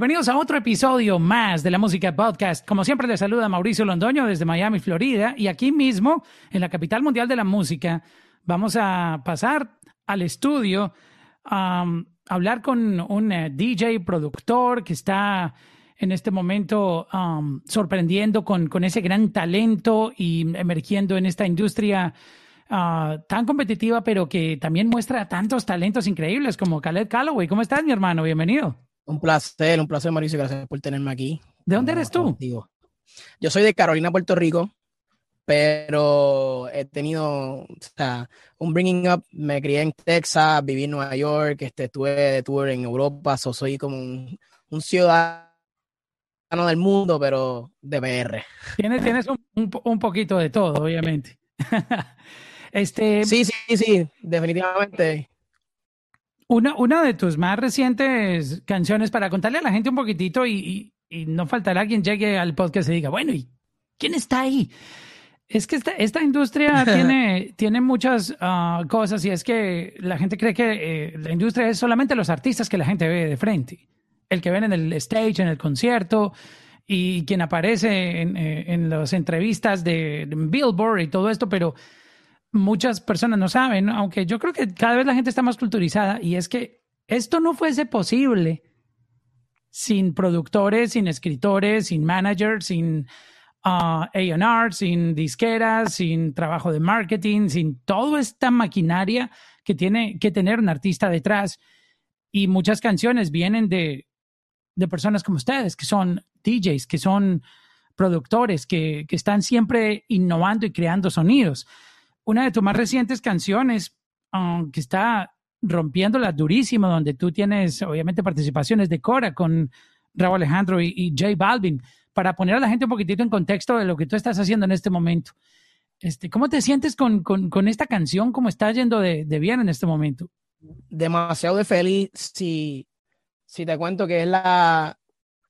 Bienvenidos a otro episodio más de la Música Podcast. Como siempre, les saluda Mauricio Londoño desde Miami, Florida. Y aquí mismo, en la capital mundial de la música, vamos a pasar al estudio a hablar con un eh, DJ productor que está en este momento sorprendiendo con, con, ese gran talento y emergiendo en esta industria uh, tan competitiva, pero que también muestra tantos talentos increíbles como Khaled Calloway. ¿Cómo estás, mi hermano? Bienvenido. Un placer, un placer, Mauricio. Gracias por tenerme aquí. ¿De dónde eres tú? Yo soy de Carolina, Puerto Rico, pero he tenido un bringing up. Me crié en Texas, viví en Nueva York, este, estuve de tour en Europa, soy como un, un ciudadano del mundo, pero de PR. Tienes, tienes un, un, poquito de todo, obviamente. este, sí, sí, sí, definitivamente. Una, una de tus más recientes canciones para contarle a la gente un poquitito y, y, no faltará quien llegue al podcast y diga, bueno, ¿y quién está ahí? Es que esta, esta industria tiene, tiene muchas ah, cosas y es que la gente cree que eh, la industria es solamente los artistas que la gente ve de frente. El que ven en el stage, en el concierto y quien aparece en, eh, en las entrevistas de, de Billboard y todo esto, pero muchas personas no saben, aunque yo creo que cada vez la gente está más culturizada y es que esto no fuese posible sin productores, sin escritores, sin managers, sin uh, A&R, sin disqueras, sin trabajo de marketing, sin toda esta maquinaria que tiene que tener un artista detrás. Y muchas canciones vienen de, de personas como ustedes, que son DJs, que son productores, que, que están siempre innovando y creando sonidos una de tus más recientes canciones, um, que está rompiéndola durísimo, donde tú tienes obviamente participaciones de Cora con Raúl Alejandro y, y J Balvin, para poner a la gente un poquitito en contexto de lo que tú estás haciendo en este momento. Este, ¿Cómo te sientes con, con, con esta canción? ¿Cómo está yendo de, de, bien en este momento? Demasiado de feliz. Si, si te cuento que es la,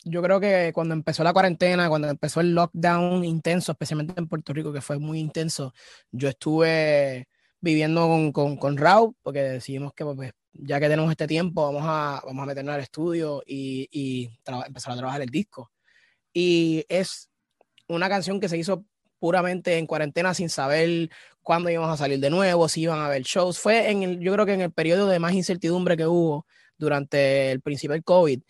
yo creo que cuando empezó la cuarentena, cuando empezó el lockdown intenso, especialmente en Puerto Rico, que fue muy intenso, yo estuve viviendo con, con, Raúl, porque decidimos que pues, ya que tenemos este tiempo, vamos a, vamos a meternos al estudio y, y empezar a trabajar el disco. Y es una canción que se hizo puramente en cuarentena sin saber cuándo íbamos a salir de nuevo, si iban a haber shows. Fue en el, yo creo que en el periodo de más incertidumbre que hubo durante el principio del COVID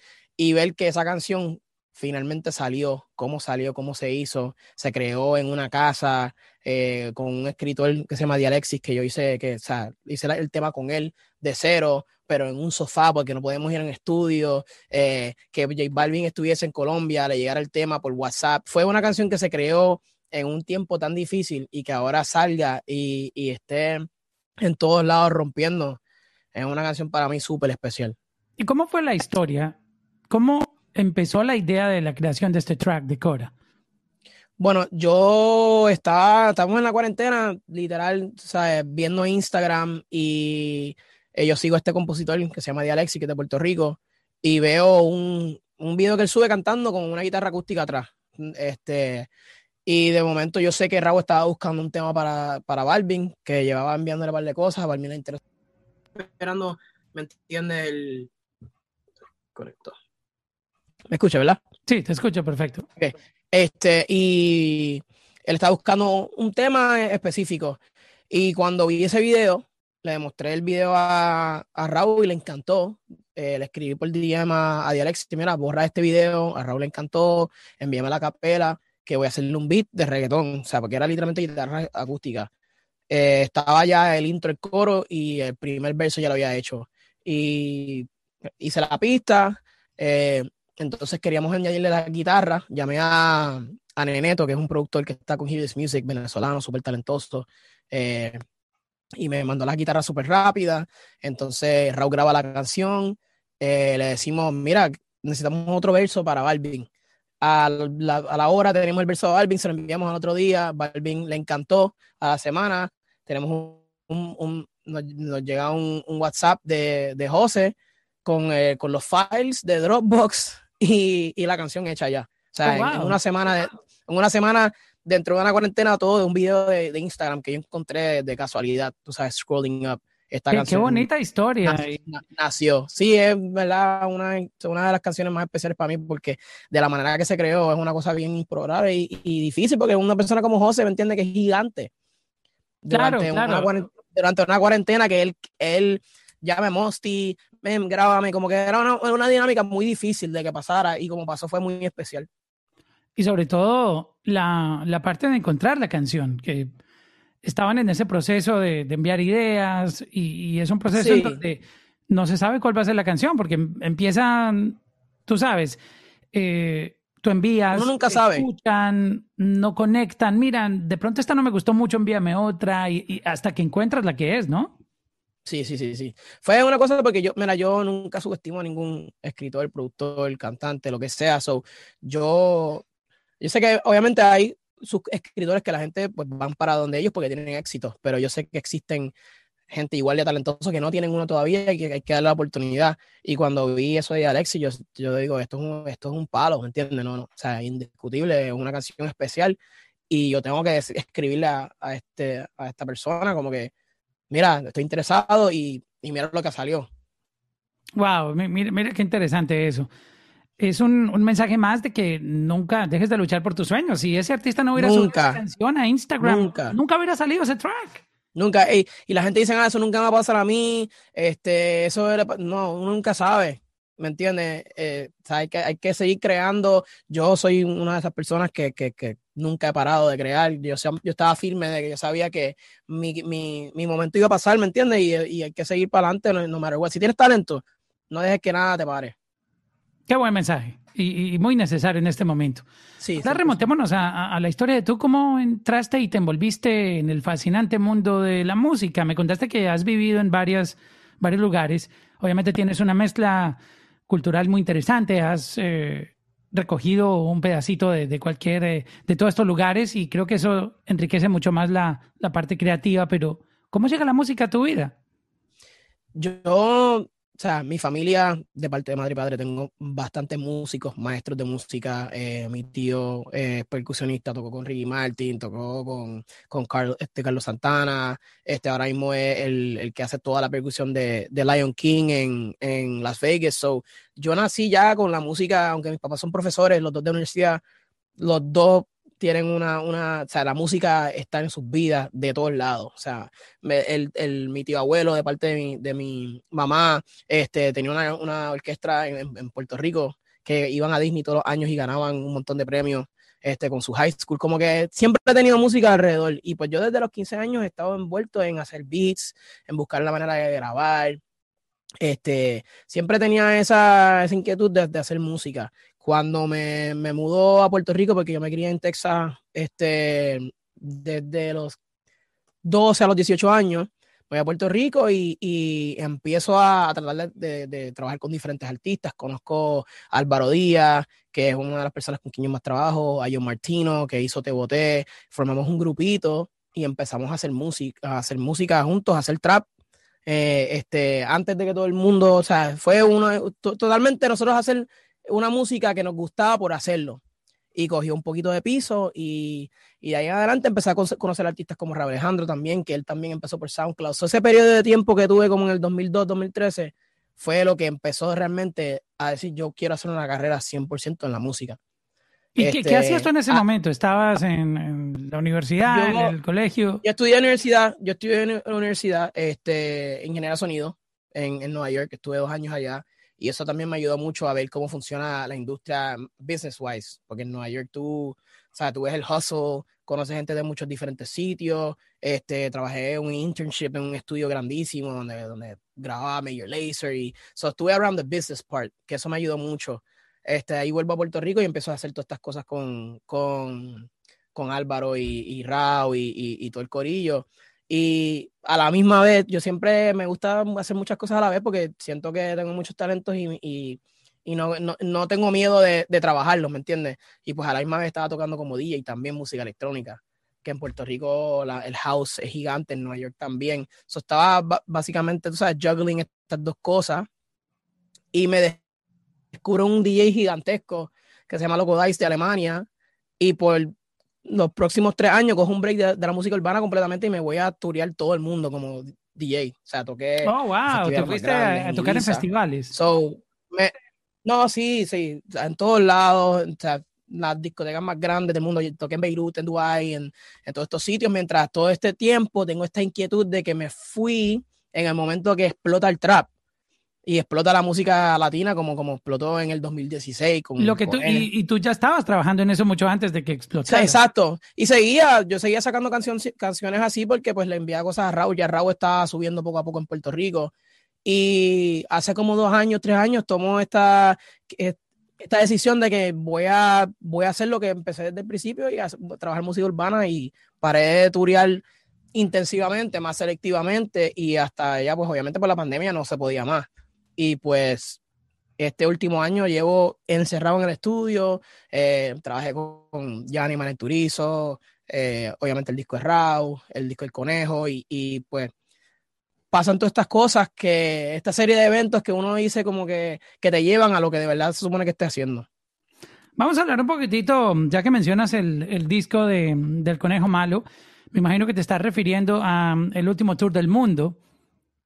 y ver que esa canción finalmente salió, cómo salió, cómo se hizo, se creó en una casa eh, con un escritor que se llama Dialexis, que yo hice, que, o sea, hice el tema con él de cero, pero en un sofá porque no podemos ir en estudio, eh, que J Balvin estuviese en Colombia, le llegara el tema por WhatsApp. Fue una canción que se creó en un tiempo tan difícil y que ahora salga y, y esté en todos lados rompiendo. Es una canción para mí súper especial. ¿Y cómo fue la historia ¿Cómo empezó la idea de la creación de este track de Cora? Bueno, yo estaba, estamos en la cuarentena, literal, ¿sabes? viendo Instagram y eh, yo sigo a este compositor que se llama Dialexi, que es de Puerto Rico, y veo un, un video que él sube cantando con una guitarra acústica atrás. Este, y de momento yo sé que Raúl estaba buscando un tema para, para Balvin, que llevaba enviándole un par de cosas, a Balvin le interesó. Esperando, ¿me entiende? El... Correcto. ¿Me escucha, verdad? Sí, te escucho perfecto. Este, y él estaba buscando un tema específico. Y cuando vi ese video, le demostré el video a, a Raúl y le encantó. Eh, le escribí por DM a, a Dialex, mira, borra este video. A Raúl le encantó, envíame la capela, que voy a hacerle un beat de reggaetón, o sea, porque era literalmente guitarra acústica. Eh, estaba ya el intro, el coro y el primer verso ya lo había hecho. Y hice la pista. Eh, entonces queríamos añadirle la guitarra. Llamé a, a Neneto, que es un productor que está con Hibis Music, venezolano, súper talentoso. Eh, y me mandó la guitarra súper rápida. Entonces Raúl graba la canción. Eh, le decimos, mira, necesitamos otro verso para Balvin. A la, hora tenemos el verso de Balvin, se lo enviamos al otro día. Balvin le encantó. A la semana tenemos un, un, nos, llega un, un, WhatsApp de, de José con, eh, con los files de Dropbox y, y la canción hecha ya. O sea, oh, wow. en, una semana, de, en una semana dentro de una cuarentena, todo de un video de, de Instagram que yo encontré de, casualidad, tú sabes, scrolling up. esta qué, canción. Qué bonita historia. Nació. Sí, es verdad, una, una de las canciones más especiales para mí porque de la manera que se creó es una cosa bien improbable y, y difícil porque una persona como José me entiende que es gigante. Durante, claro, una, durante una cuarentena que él, él llame Mosty, ven, grábame, como que era una, una, dinámica muy difícil de que pasara y como pasó fue muy especial. Y sobre todo la, la parte de encontrar la canción, que estaban en ese proceso de, de enviar ideas y, y, es un proceso sí. en donde no se sabe cuál va a ser la canción porque empiezan, tú sabes, eh, tú envías, Uno nunca sabe. escuchan, no conectan, miran, de pronto esta no me gustó mucho, envíame otra y, y hasta que encuentras la que es, ¿no? Sí, sí, sí, sí. Fue una cosa porque yo, mira, yo nunca subestimo a ningún escritor, productor, cantante, lo que sea. So, yo, yo sé que obviamente hay sus escritores que la gente pues van para donde ellos porque tienen éxito, pero yo sé que existen gente igual de talentosa que no tienen uno todavía y que hay que darle la oportunidad. Y cuando vi eso de Alexis, yo, yo digo, esto es, un, esto es un palo, ¿me entiendes? No, no, o sea, indiscutible, es una canción especial y yo tengo que escribirle a, a, este, a esta persona como que, mira, estoy interesado y, y mira lo que salió. Wow, mira, mira qué interesante eso es un, un, mensaje más de que nunca dejes de luchar por tus sueños. Si ese artista no hubiera nunca, subido esa canción a Instagram, nunca, nunca hubiera salido ese track. Nunca. Y, y la gente dice, ah, eso nunca me va a pasar a mí. Este, eso era, no, uno nunca sabe. ¿Me entiendes? Eh, o sea, hay, que, hay que seguir creando. Yo soy una de esas personas que, que, que nunca he parado de crear. Yo, yo estaba firme de que yo sabía que mi, mi, mi momento iba a pasar, ¿me entiendes? Y, y, hay que seguir para adelante, no, no what. Si tienes talento, no dejes que nada te pare. Qué buen mensaje y, y, muy necesario en este momento. Sí, Ahora remontémonos a, a, la historia de tú, cómo entraste y te envolviste en el fascinante mundo de la música. Me contaste que has vivido en varias, varios lugares. Obviamente tienes una mezcla cultural muy interesante. Has eh, recogido un pedacito de, de cualquier, eh, de todos estos lugares y creo que eso enriquece mucho más la, la parte creativa. Pero, ¿cómo llega la música a tu vida? Yo o sea, mi familia, de parte de madre y padre, tengo bastantes músicos, maestros de música. Eh, mi tío es percusionista, tocó con Ricky Martin, tocó con, con Carlos, este, Carlos Santana. Este ahora mismo es el, el que hace toda la percusión de, de Lion King en, en, Las Vegas. So, yo nací ya con la música, aunque mis papás son profesores, los dos de universidad, los dos tienen una, una, o sea, la música está en sus vidas de todos lados. O sea, me, el, el, mi tío abuelo de parte de mi, de mi mamá, este, tenía una, una orquesta en, en, Puerto Rico que iban a Disney todos los años y ganaban un montón de premios este, con su high school. Como que siempre he tenido música alrededor. Y pues yo desde los 15 años he estado envuelto en hacer beats, en buscar la manera de grabar. Este, siempre tenía esa, esa inquietud de, de hacer música cuando me, me mudó a Puerto Rico, porque yo me crié en Texas este, desde los 12 a los 18 años, voy a Puerto Rico y, y empiezo a, tratar de, de, de, trabajar con diferentes artistas. Conozco a Álvaro Díaz, que es una de las personas con quien yo más trabajo, a John Martino, que hizo Te Boté. Formamos un grupito y empezamos a hacer música, a hacer música juntos, a hacer trap. Eh, este, antes de que todo el mundo, o sea, fue uno, totalmente nosotros hacer una música que nos gustaba por hacerlo. Y cogió un poquito de piso y, y de ahí en adelante empecé a conocer artistas como Raúl Alejandro también, que él también empezó por SoundCloud. So, ese periodo de tiempo que tuve como en el 2002, 2013, fue lo que empezó realmente a decir yo quiero hacer una carrera 100% en la música. ¿Y este, qué, hacías tú en ese ah, momento? ¿Estabas en, en la universidad, yo, en el colegio? Yo estudié en la universidad, yo estudié en la universidad, este, ingeniería de sonido en, en Nueva York, estuve dos años allá. Y eso también me ayudó mucho a ver cómo funciona la industria business-wise, porque en Nueva York tú, o sea, tú ves el hustle, conoces gente de muchos diferentes sitios. Este, trabajé un internship en un estudio grandísimo donde, donde grababa Major Laser y so, estuve around the business part, que eso me ayudó mucho. Este, ahí vuelvo a Puerto Rico y empiezo a hacer todas estas cosas con, con, con Álvaro y, y Rao y, y, y todo el corillo. Y a la misma vez, yo siempre me gusta hacer muchas cosas a la vez porque siento que tengo muchos talentos y, y, y no, no, no, tengo miedo de, de, trabajarlos, ¿me entiendes? Y pues a la misma vez estaba tocando como DJ y también música electrónica, que en Puerto Rico la, el house es gigante, en Nueva York también. So, estaba básicamente, tú sabes, juggling estas dos cosas y me descubro un DJ gigantesco que se llama Loco Dice de Alemania y por los próximos tres años cojo un break de, de, la música urbana completamente y me voy a turear todo el mundo, como DJ. O sea, toqué. Oh, wow. Te fuiste a, tocar en festivales. So, me, no, sí, sí. en todos lados. O sea, las discotecas más grandes del mundo. Yo toqué en Beirut, en Dubái, en, en todos estos sitios. Mientras todo este tiempo tengo esta inquietud de que me fui en el momento que explota el trap y explota la música latina como, como explotó en el 2016. Con, Lo que tú, y, tú ya estabas trabajando en eso mucho antes de que explotara. exacto. Y seguía, yo seguía sacando canciones canciones así porque pues le enviaba cosas a Raúl. Ya Raúl estaba subiendo poco a poco en Puerto Rico. Y hace como dos años, tres años, tomó esta, esta decisión de que voy a, voy a hacer lo que empecé desde el principio y a trabajar música urbana y paré de turear intensivamente, más selectivamente y hasta ya pues obviamente por la pandemia no se podía más. Y pues este último año llevo encerrado en el estudio, eh, trabajé con Gianni Maneturizo, eh, obviamente el disco es Raw, el disco El Conejo, y, pues pasan todas estas cosas que esta serie de eventos que uno dice como que, que te llevan a lo que de verdad se supone que esté haciendo. Vamos a hablar un poquitito, ya que mencionas el, el disco de, del Conejo Malo, me imagino que te estás refiriendo a el último tour del mundo.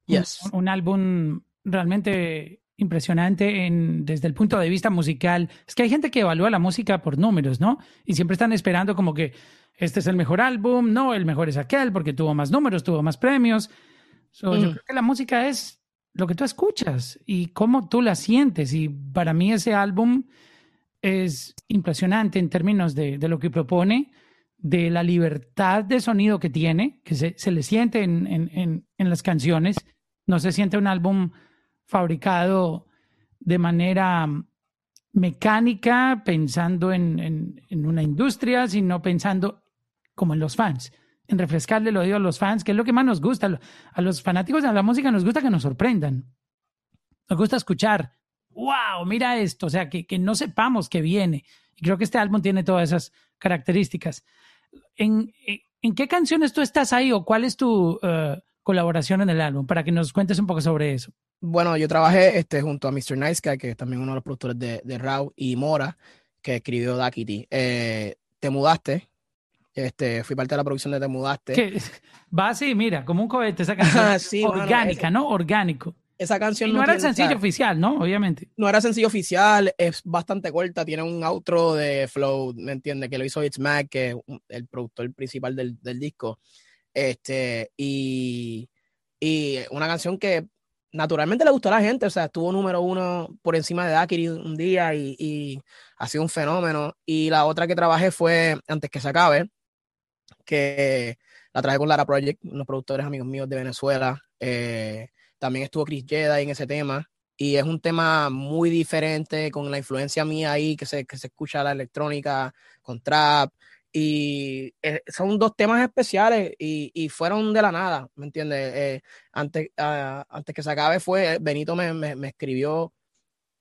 Yes. un álbum realmente impresionante en, desde el punto de vista musical. Es que hay gente que evalúa la música por números, ¿no? Y siempre están esperando como que este es el mejor álbum, no, el mejor es aquel porque tuvo más números, tuvo más premios. Yo mm. creo que la música es lo que tú escuchas y cómo tú la sientes. Y para mí ese álbum es impresionante en términos de, de lo que propone, de la libertad de sonido que tiene, que se, se le siente en, en, en las canciones. No se siente un álbum fabricado de manera mecánica, pensando en, una industria, sino pensando como en los fans, en refrescarle el oído a los fans, que es lo que más nos gusta. A los fanáticos de la música nos gusta que nos sorprendan. Nos gusta escuchar, wow, mira esto, o sea, que, no sepamos que viene. Y creo que este álbum tiene todas esas características. ¿En, en qué canciones tú estás ahí o cuál es tu uh, colaboración en el álbum? Para que nos cuentes un poco sobre eso. Bueno, yo trabajé este, junto a Mr. Nice Guy, que es también uno de los productores de, de Raw, y Mora, que escribió Dakity. Eh, te mudaste. Este, fui parte de la producción de Te Mudaste. Va así, mira, como un cohete esa canción. orgánica, ¿no? Orgánico. Esa canción no, era el sencillo oficial, ¿no? Obviamente. No era sencillo oficial, es bastante corta, tiene un outro de Flow, ¿me entiendes? Que lo hizo It's Mac, que es el productor principal del, del disco. Este, y, y una canción que naturalmente le gustó a la gente, o sea, estuvo número uno por encima de Dakiri un día y, ha sido un fenómeno. Y la otra que trabajé fue Antes que se acabe, que la traje con Lara Project, unos productores amigos míos de Venezuela. Eh, también estuvo Chris Jedi en ese tema. Y es un tema muy diferente, con la influencia mía ahí, que se, que se escucha la electrónica, con trap, y eh, son dos temas especiales y, y, fueron de la nada, ¿me entiendes? Eh, antes, ah, antes que se acabe fue, Benito me, me, escribió, o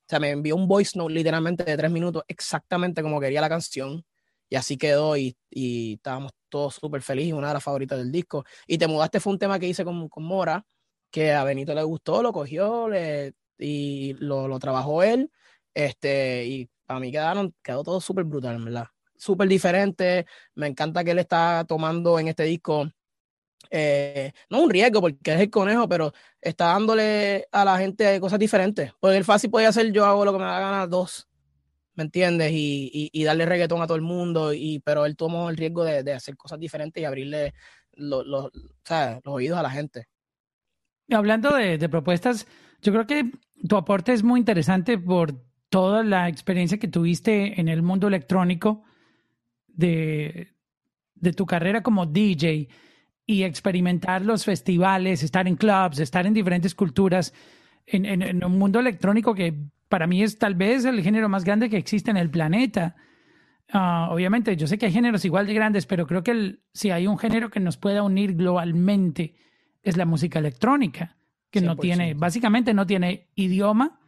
sea, me envió un voice note literalmente de tres minutos, exactamente como quería la canción, y así quedó y, y estábamos todos súper felices, una de las favoritas del disco. Y Te Mudaste fue un tema que hice con, con Mora, que a Benito le gustó, lo cogió le, y lo, lo trabajó él, este, y para mí quedaron, quedó todo súper brutal, ¿verdad? Súper diferente. Me encanta que él está tomando en este disco, eh, no un riesgo porque es el conejo, pero está dándole a la gente cosas diferentes. Porque el fácil puede hacer yo hago lo que me da ganas dos, ¿me entiendes? Y, y, darle reggaetón a todo el mundo, y, pero él tomó el riesgo de, hacer cosas diferentes y abrirle los oídos a la gente. Hablando de, de propuestas, yo creo que tu aporte es muy interesante por toda la experiencia que tuviste en el mundo electrónico de, tu carrera como DJ y experimentar los festivales, estar en clubs, estar en diferentes culturas, en, un mundo electrónico que para mí es tal vez el género más grande que existe en el planeta. Ah, obviamente, yo sé que hay géneros igual de grandes, pero creo que si hay un género que nos pueda unir globalmente es la música electrónica, que no tiene, básicamente no tiene idioma,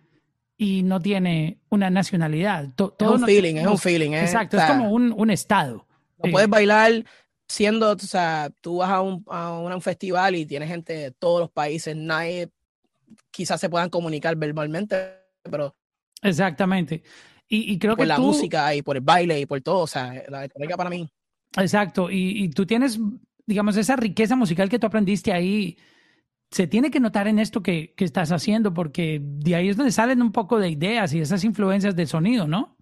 y no tiene una nacionalidad. todo es un feeling, es un feeling. exacto, es como un, un estado. No puedes bailar siendo, o sea, tú vas a un, a un festival y tienes gente de todos los países, nadie quizás se puedan comunicar verbalmente, pero... Exactamente. Y, y creo por que la música y por el baile y por todo, o sea, la electrónica para mí. Exacto, y, y tú tienes, digamos, esa riqueza musical que tú aprendiste ahí se tiene que notar en esto que, que, estás haciendo, porque de ahí es donde salen un poco de ideas y esas influencias del sonido, ¿no?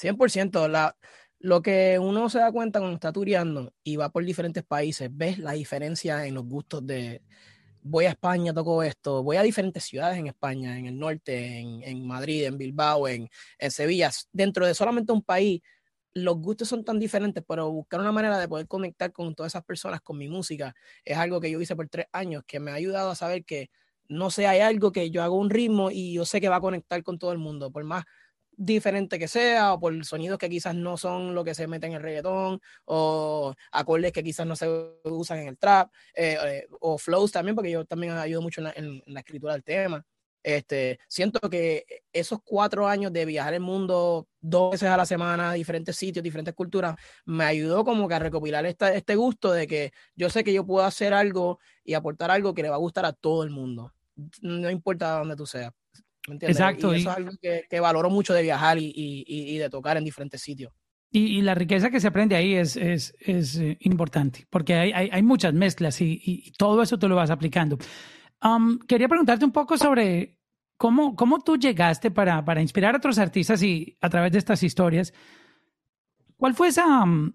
100%. La, lo que uno se da cuenta cuando está tureando y va por diferentes países, ves la diferencia en los gustos de, voy a España, toco esto, voy a diferentes ciudades en España, en el norte, en, Madrid, en Bilbao, en Sevilla, dentro de solamente un país, los gustos son tan diferentes, pero buscar una manera de poder conectar con todas esas personas, con mi música, es algo que yo hice por tres años, que me ha ayudado a saber que no sé, hay algo que yo hago un ritmo y yo sé que va a conectar con todo el mundo, por más diferente que sea, o por sonidos que quizás no son lo que se mete en el reggaetón, o acordes que quizás no se usan en el trap, eh, eh, o flows también, porque yo también ayudo mucho en la, escritura del tema. Este, siento que esos cuatro años de viajar el mundo dos veces a la semana, diferentes sitios, diferentes culturas, me ayudó como que a recopilar esta, este gusto de que yo sé que yo puedo hacer algo y aportar algo que le va a gustar a todo el mundo, no importa dónde tú seas. Exacto. Y eso es algo que, valoro mucho de viajar y, de tocar en diferentes sitios. Y, la riqueza que se aprende ahí es, es, eh, importante, porque hay, hay, muchas mezclas y, todo eso tú lo vas aplicando. Um, quería preguntarte un poco sobre cómo, cómo tú llegaste para, para inspirar a otros artistas y a través de estas historias. ¿Cuál fue esa, um,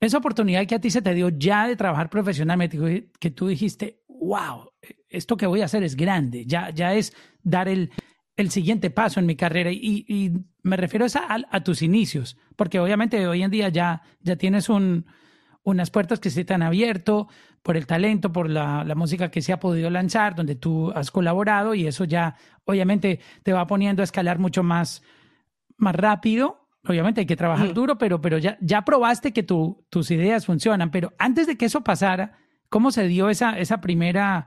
esa oportunidad que a ti se te dio ya de trabajar profesionalmente, que tú dijiste, wow, esto que voy a hacer es grande, ya, ya es dar el, el siguiente paso en mi carrera y, me refiero a, a, tus inicios, porque obviamente hoy en día ya, ya tienes un, unas puertas que se te han abierto por el talento, por la, la, música que se ha podido lanzar, donde tú has colaborado y eso ya obviamente te va poniendo a escalar mucho más, más rápido. Obviamente hay que trabajar duro, pero, pero ya, ya probaste que tu, tus ideas funcionan. Pero antes de que eso pasara, ¿cómo se dio esa, esa primera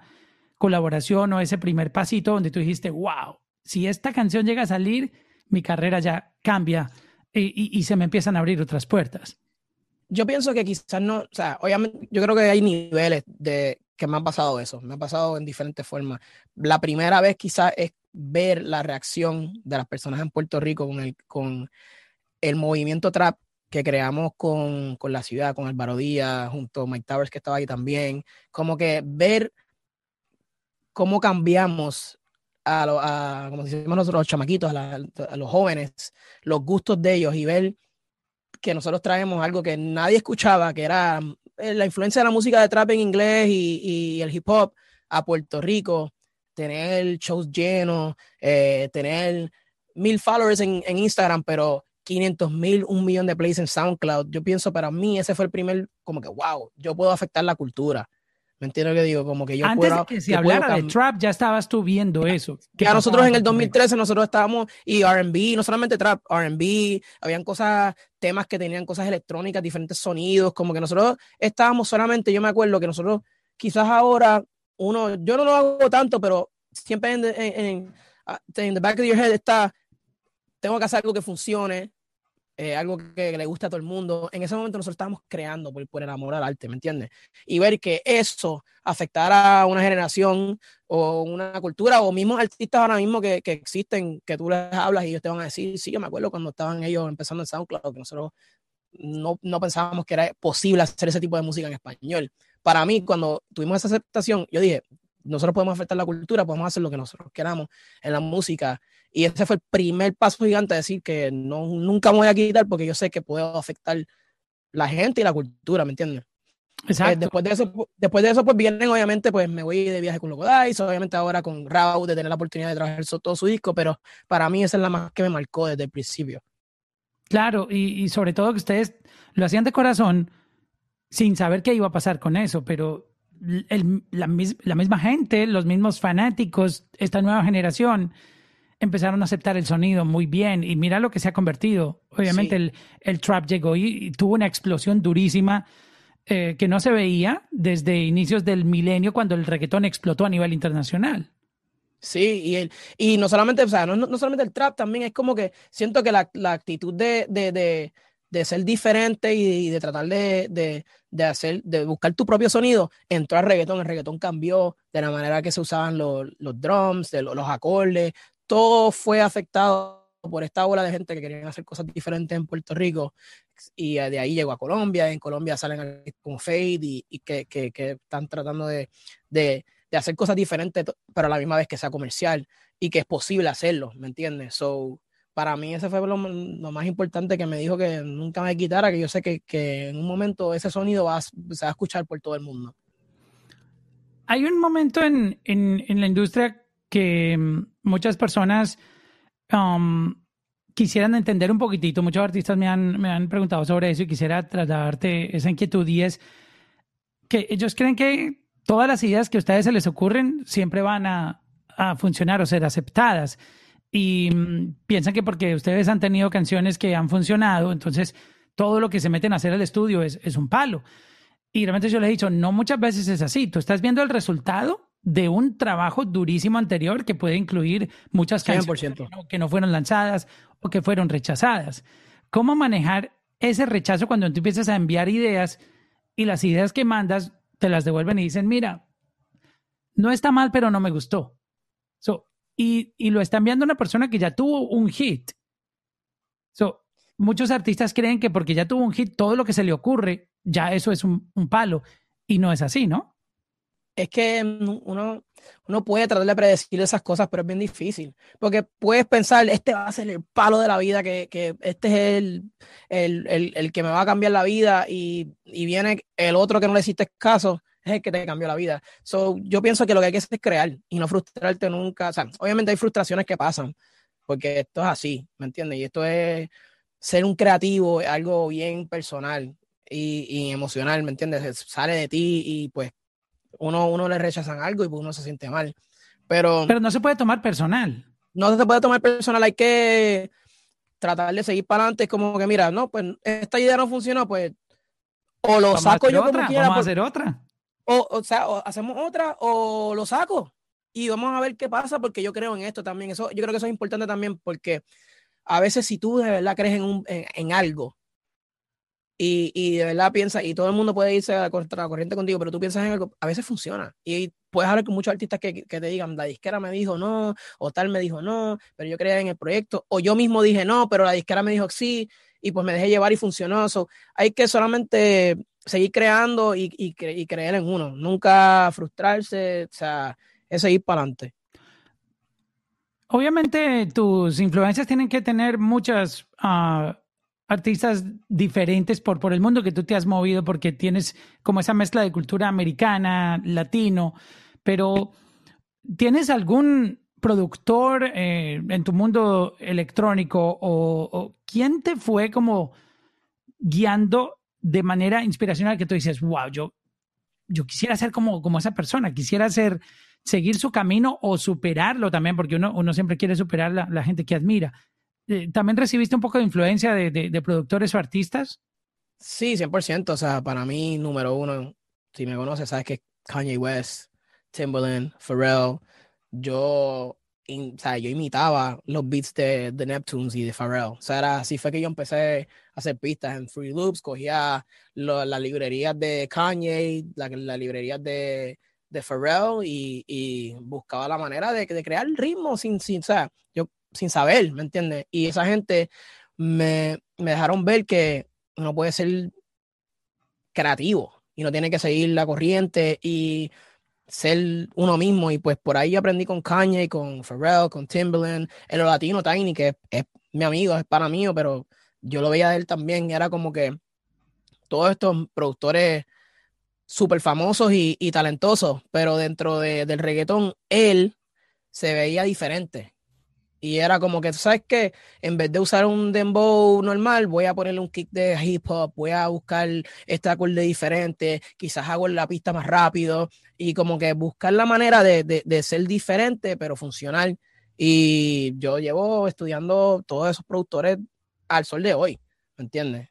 colaboración o ese primer pasito donde tú dijiste, wow, si esta canción llega a salir, mi carrera ya cambia y, se me empiezan a abrir otras puertas. Yo pienso que quizás no, o sea, obviamente yo creo que hay niveles de que me han pasado eso, me ha pasado en diferentes formas. La primera vez quizás es ver la reacción de las personas en Puerto Rico con el, con el movimiento trap que creamos con, con la ciudad, con Álvaro Díaz, junto a Mike Towers que estaba ahí también, como que ver cómo cambiamos a, como decimos nosotros, los chamaquitos, a, los jóvenes, los gustos de ellos y ver que nosotros traemos algo que nadie escuchaba, que era eh, la influencia de la música de trap en inglés y, el hip hop a Puerto Rico, tener shows llenos, eh, tener mil followers en, en Instagram, pero 500 mil, un millón de plays en SoundCloud. Yo pienso, para mí ese fue el primer, como que, wow, yo puedo afectar la cultura. ¿Me entiendes lo que digo? Como que yo Antes de que se hablara de trap, ya estabas tú viendo eso. Ya nosotros en el 2013, nosotros estábamos, y R&B, no solamente trap, R&B, habían cosas, temas que tenían cosas electrónicas, diferentes sonidos, como que nosotros estábamos solamente, yo me acuerdo que nosotros, quizás ahora, uno, yo no lo hago tanto, pero siempre en, en, en, ah, en the back of your head está, tengo que hacer algo que funcione, eh, algo que, le gusta a todo el mundo. En ese momento nosotros estábamos creando por, por el amor al arte, ¿me entiendes? Y ver que eso afectara a una generación o una cultura o mismos artistas ahora mismo que, que, existen, que tú les hablas y ellos te van a decir, sí, yo me acuerdo cuando estaban ellos empezando en SoundCloud, que nosotros no, no pensábamos que era posible hacer ese tipo de música en español. Para mí, cuando tuvimos esa aceptación, yo dije, nosotros podemos afectar la cultura, podemos hacer lo que nosotros queramos en la música y ese fue el primer paso gigante, decir que no, nunca me voy a quitar porque yo sé que puedo afectar la gente y la cultura, ¿me entiendes? Eh, Exacto. después de eso, después de eso, pues vienen, obviamente, pues me voy de viaje con Loco Dice, obviamente ahora con Raúl, de tener la oportunidad de trabajar todo su disco, pero para mí esa es la más que me marcó desde el principio. Claro, y, y sobre todo que ustedes lo hacían de corazón sin saber qué iba a pasar con eso, pero el, la, la misma gente, los mismos fanáticos, esta nueva generación, empezaron a aceptar el sonido muy bien y mira lo que se ha convertido. Obviamente el, el, trap llegó y, tuvo una explosión durísima eh, que no se veía desde inicios del milenio cuando el reggaetón explotó a nivel internacional. Sí, y, el, y no solamente, o sea, no, no, solamente el trap, también es como que siento que la, la actitud de, de, de, de, ser diferente y, de tratar de, de, hacer, de buscar tu propio sonido, entró al reggaetón, el reggaetón cambió de la manera que se usaban los, los drums, de los, los acordes, todo fue afectado por esta ola de gente que querían hacer cosas diferentes en Puerto Rico. Y de ahí llegó a Colombia, en Colombia salen con Fade y, y que, que, que, están tratando de, de, de hacer cosas diferentes, pero a la misma vez que sea comercial y que es posible hacerlo, ¿me entiendes? So, para mí ese fue lo, más importante que me dijo que nunca me quitara, que yo sé que, que en un momento ese sonido va, se va a escuchar por todo el mundo. Hay un momento en, en, la industria que mm, muchas personas um, quisieran entender un poquitito, muchos artistas me han, me han preguntado sobre eso y quisiera trasladarte esa inquietud es que ellos creen que todas las ideas que a ustedes se les ocurren siempre van a, a funcionar o ser aceptadas. Y mm, piensan que porque ustedes han tenido canciones que han funcionado, entonces todo lo que se meten a hacer al estudio es, es un palo. Y realmente yo les he dicho, no muchas veces es así. Tú estás viendo el resultado de un trabajo durísimo anterior que puede incluir muchas canciones que no, fueron lanzadas o que fueron rechazadas. ¿Cómo manejar ese rechazo cuando tú empiezas a enviar ideas y las ideas que mandas te las devuelven y dicen, mira, no está mal, pero no me gustó? Y, y, lo está enviando una persona que ya tuvo un hit. So, muchos artistas creen que porque ya tuvo un hit, todo lo que se le ocurre, ya eso es un palo. Y no es así, ¿no? es que uno, uno puede tratar de predecir esas cosas, pero es bien difícil. Porque puedes pensar, este va a ser el palo de la vida, que, que este es el, el, el, el, que me va a cambiar la vida, y, y, viene el otro que no le hiciste caso, es el que te cambió la vida. So, yo pienso que lo que hay que hacer es crear y no frustrarte nunca. O sea, obviamente hay frustraciones que pasan, porque esto es así, ¿me entiendes? Y esto es ser un creativo, es algo bien personal. Y, y emocional, ¿me entiendes? Sale de ti y pues uno, uno le rechazan algo y pues uno se siente mal. Pero, pero no se puede tomar personal. No se puede tomar personal, hay que tratar de seguir para adelante. Como que, mira, no, pues esta idea no funcionó, pues o lo saco yo como quiera. Vamos a pues, hacer otra. O, o sea, hacemos otra o lo saco y vamos a ver qué pasa porque yo creo en esto también. Eso, yo creo que eso es importante también porque a veces si tú de verdad crees en, un, en algo, y, y, de verdad piensa, y todo el mundo puede irse a la, corriente contigo, pero tú piensas en algo, a veces funciona. Y puedes hablar con muchos artistas que, que, te digan, la disquera me dijo no, o tal me dijo no, pero yo creía en el proyecto, o yo mismo dije no, pero la disquera me dijo sí, y pues me dejé llevar y funcionó. So, hay que solamente seguir creando y, y, creer en uno, nunca frustrarse, o sea, es seguir para adelante. Obviamente tus influencias tienen que tener muchas... Uh artistas diferentes por, por el mundo que tú te has movido porque tienes como esa mezcla de cultura americana, latino, pero ¿tienes algún productor eh, en tu mundo electrónico o, quién te fue como guiando de manera inspiracional que tú dices, wow, yo, yo quisiera ser como, como esa persona, quisiera ser, seguir su camino o superarlo también, porque uno, uno siempre quiere superar la, la gente que admira. Eh, ¿también recibiste un poco de influencia de, de, productores o artistas? Sí, 100%. O sea, para mí, número uno, si me conoces, sabes que Kanye West, Timbaland, Pharrell. Yo, o sea, yo imitaba los beats de, de Neptunes y de Pharrell. O sea, así fue que yo empecé a hacer pistas en Free Loops, cogía las librerías de Kanye, las la librerías de, de Pharrell y, y, buscaba la manera de, de crear ritmo sin, sin, o sea, yo sin saber, ¿me entiendes? Y esa gente me, me dejaron ver que uno puede ser creativo y no tiene que seguir la corriente y ser uno mismo. Y pues por ahí aprendí con Kanye, con Pharrell, con Timbaland, el latino Tiny, que es, mi amigo, es para mío, pero yo lo veía de él también. Era como que todos estos productores súper famosos y, y, talentosos, pero dentro de, del reggaetón, él se veía diferente. Y era como que, ¿sabes qué? En vez de usar un dembow normal, voy a ponerle un kick de hip hop, voy a buscar este acorde diferente, quizás hago la pista más rápido y como que buscar la manera de, de, ser diferente, pero funcional. Y yo llevo estudiando todos esos productores al sol de hoy, ¿me entiendes?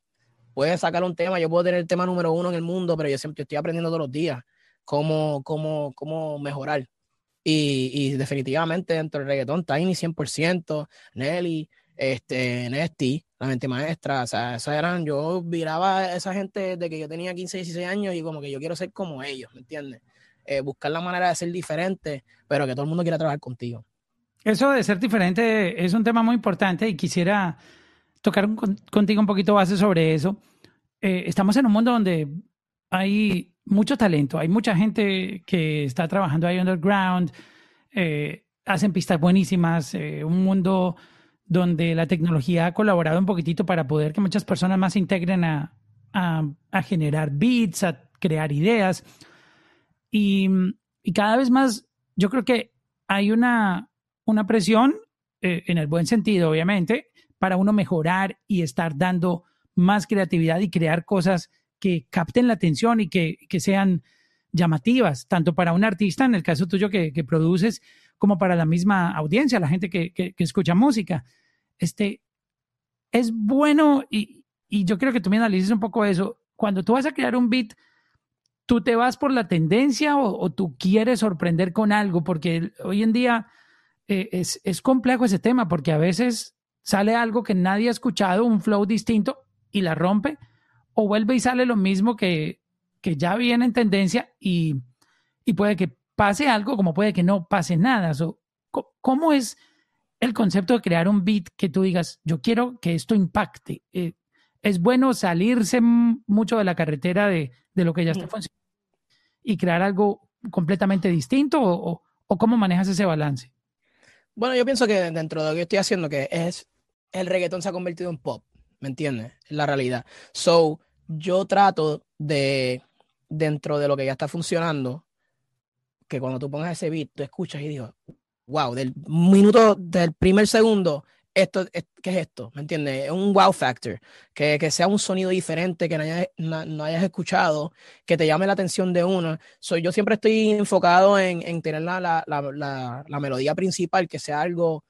Puedes sacar un tema, yo puedo tener el tema número uno en el mundo, pero yo siempre estoy aprendiendo todos los días cómo, cómo, cómo mejorar. Y, definitivamente dentro del reggaetón, Tiny 100%, Nelly, este, Nesty, la mente maestra, o sea, esas eran, yo viraba a esa gente de que yo tenía 15, 16 años y como que yo quiero ser como ellos, ¿me entiendes? Eh, buscar la manera de ser diferente, pero que todo el mundo quiera trabajar contigo. Eso de ser diferente es un tema muy importante y quisiera tocar contigo un poquito base sobre eso. Eh, estamos en un mundo donde hay mucho talento, hay mucha gente que está trabajando ahí underground, eh, hacen pistas buenísimas, eh, un mundo donde la tecnología ha colaborado un poquitito para poder que muchas personas más se integren a, a, generar beats, a crear ideas. Y, cada vez más, yo creo que hay una, una presión, eh, en el buen sentido, obviamente, para uno mejorar y estar dando más creatividad y crear cosas que capten la atención y que, que sean llamativas, tanto para un artista, en el caso tuyo que, que produces, como para la misma audiencia, la gente que, que, escucha música. Este, es bueno y, y yo creo que tú me analices un poco eso. Cuando tú vas a crear un beat, ¿tú te vas por la tendencia o, tú quieres sorprender con algo? Porque hoy en día eh, es, es complejo ese tema, porque a veces sale algo que nadie ha escuchado, un flow distinto, y la rompe, o vuelve y sale lo mismo que, que ya viene en tendencia y, y puede que pase algo como puede que no pase nada. ¿Cómo es el concepto de crear un beat que tú digas, yo quiero que esto impacte? Eh, ¿Es bueno salirse mucho de la carretera de, de lo que ya está funcionando y crear algo completamente distinto o, o, cómo manejas ese balance? Bueno, yo pienso que dentro de lo que estoy haciendo, que es el reggaetón se ha convertido en pop, ¿me entiendes? Es la realidad. So, yo trato de, dentro de lo que ya está funcionando, que cuando tú pongas ese beat, tú escuchas y digo, wow, del minuto, del primer segundo, esto, ¿qué es esto? ¿Me entiendes? Es un wow factor, que, que, sea un sonido diferente, que no hayas, no, hayas, escuchado, que te llame la atención de uno. Soy, yo siempre estoy enfocado en, en tener la, la, la, la, melodía principal, que sea algo